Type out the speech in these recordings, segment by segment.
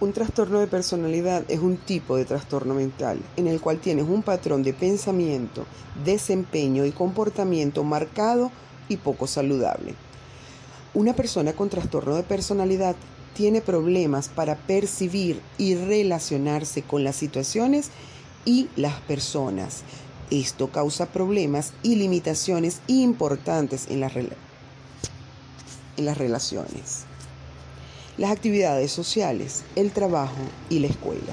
Un trastorno de personalidad es un tipo de trastorno mental en el cual tienes un patrón de pensamiento, desempeño y comportamiento marcado y poco saludable. Una persona con trastorno de personalidad tiene problemas para percibir y relacionarse con las situaciones y las personas. Esto causa problemas y limitaciones importantes en las, en las relaciones las actividades sociales, el trabajo y la escuela.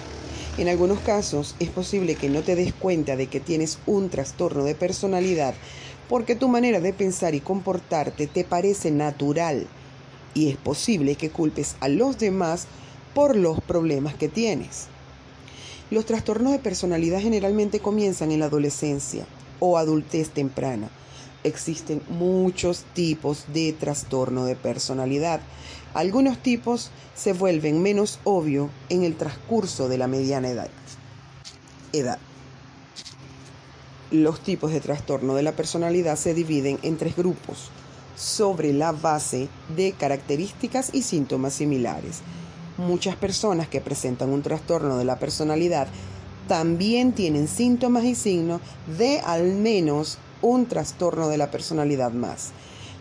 En algunos casos es posible que no te des cuenta de que tienes un trastorno de personalidad porque tu manera de pensar y comportarte te parece natural y es posible que culpes a los demás por los problemas que tienes. Los trastornos de personalidad generalmente comienzan en la adolescencia o adultez temprana. Existen muchos tipos de trastorno de personalidad algunos tipos se vuelven menos obvio en el transcurso de la mediana edad. edad. Los tipos de trastorno de la personalidad se dividen en tres grupos sobre la base de características y síntomas similares. Muchas personas que presentan un trastorno de la personalidad también tienen síntomas y signos de al menos un trastorno de la personalidad más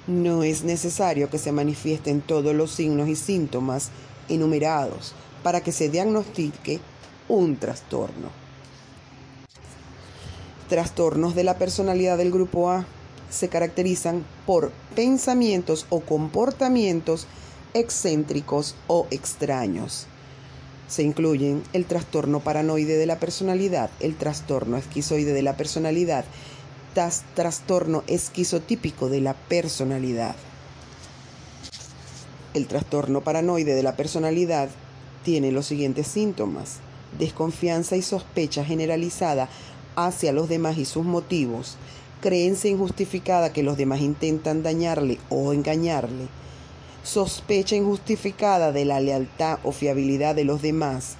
no es necesario que se manifiesten todos los signos y síntomas enumerados para que se diagnostique un trastorno. Trastornos de la personalidad del grupo A se caracterizan por pensamientos o comportamientos excéntricos o extraños. Se incluyen el trastorno paranoide de la personalidad, el trastorno esquizoide de la personalidad trastorno esquizotípico de la personalidad. El trastorno paranoide de la personalidad tiene los siguientes síntomas. Desconfianza y sospecha generalizada hacia los demás y sus motivos. Creencia injustificada que los demás intentan dañarle o engañarle. Sospecha injustificada de la lealtad o fiabilidad de los demás.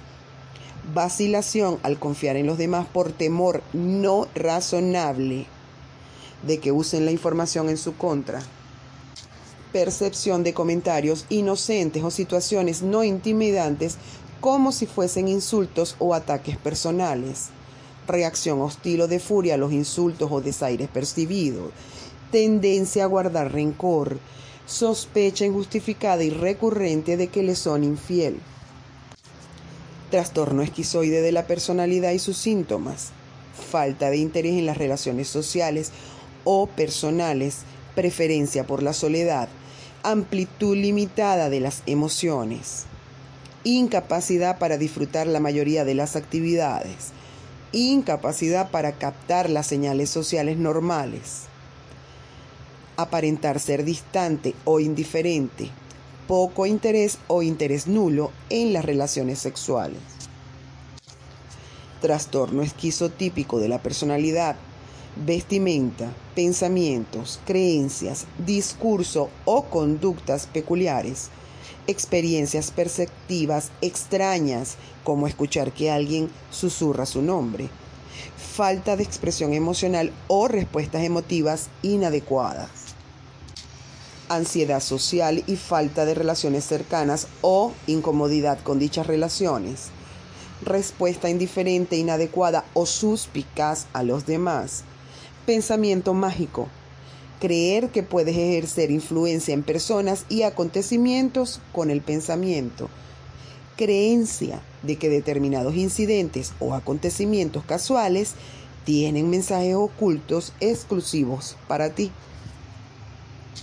Vacilación al confiar en los demás por temor no razonable de que usen la información en su contra. Percepción de comentarios inocentes o situaciones no intimidantes como si fuesen insultos o ataques personales. Reacción hostil o de furia a los insultos o desaires percibidos. Tendencia a guardar rencor. Sospecha injustificada y recurrente de que le son infiel. Trastorno esquizoide de la personalidad y sus síntomas. Falta de interés en las relaciones sociales o personales, preferencia por la soledad, amplitud limitada de las emociones, incapacidad para disfrutar la mayoría de las actividades, incapacidad para captar las señales sociales normales, aparentar ser distante o indiferente, poco interés o interés nulo en las relaciones sexuales. Trastorno esquizotípico de la personalidad vestimenta, pensamientos, creencias, discurso o conductas peculiares, experiencias perceptivas extrañas, como escuchar que alguien susurra su nombre, falta de expresión emocional o respuestas emotivas inadecuadas, ansiedad social y falta de relaciones cercanas o incomodidad con dichas relaciones, respuesta indiferente, inadecuada o suspicaz a los demás, Pensamiento mágico. Creer que puedes ejercer influencia en personas y acontecimientos con el pensamiento. Creencia de que determinados incidentes o acontecimientos casuales tienen mensajes ocultos exclusivos para ti.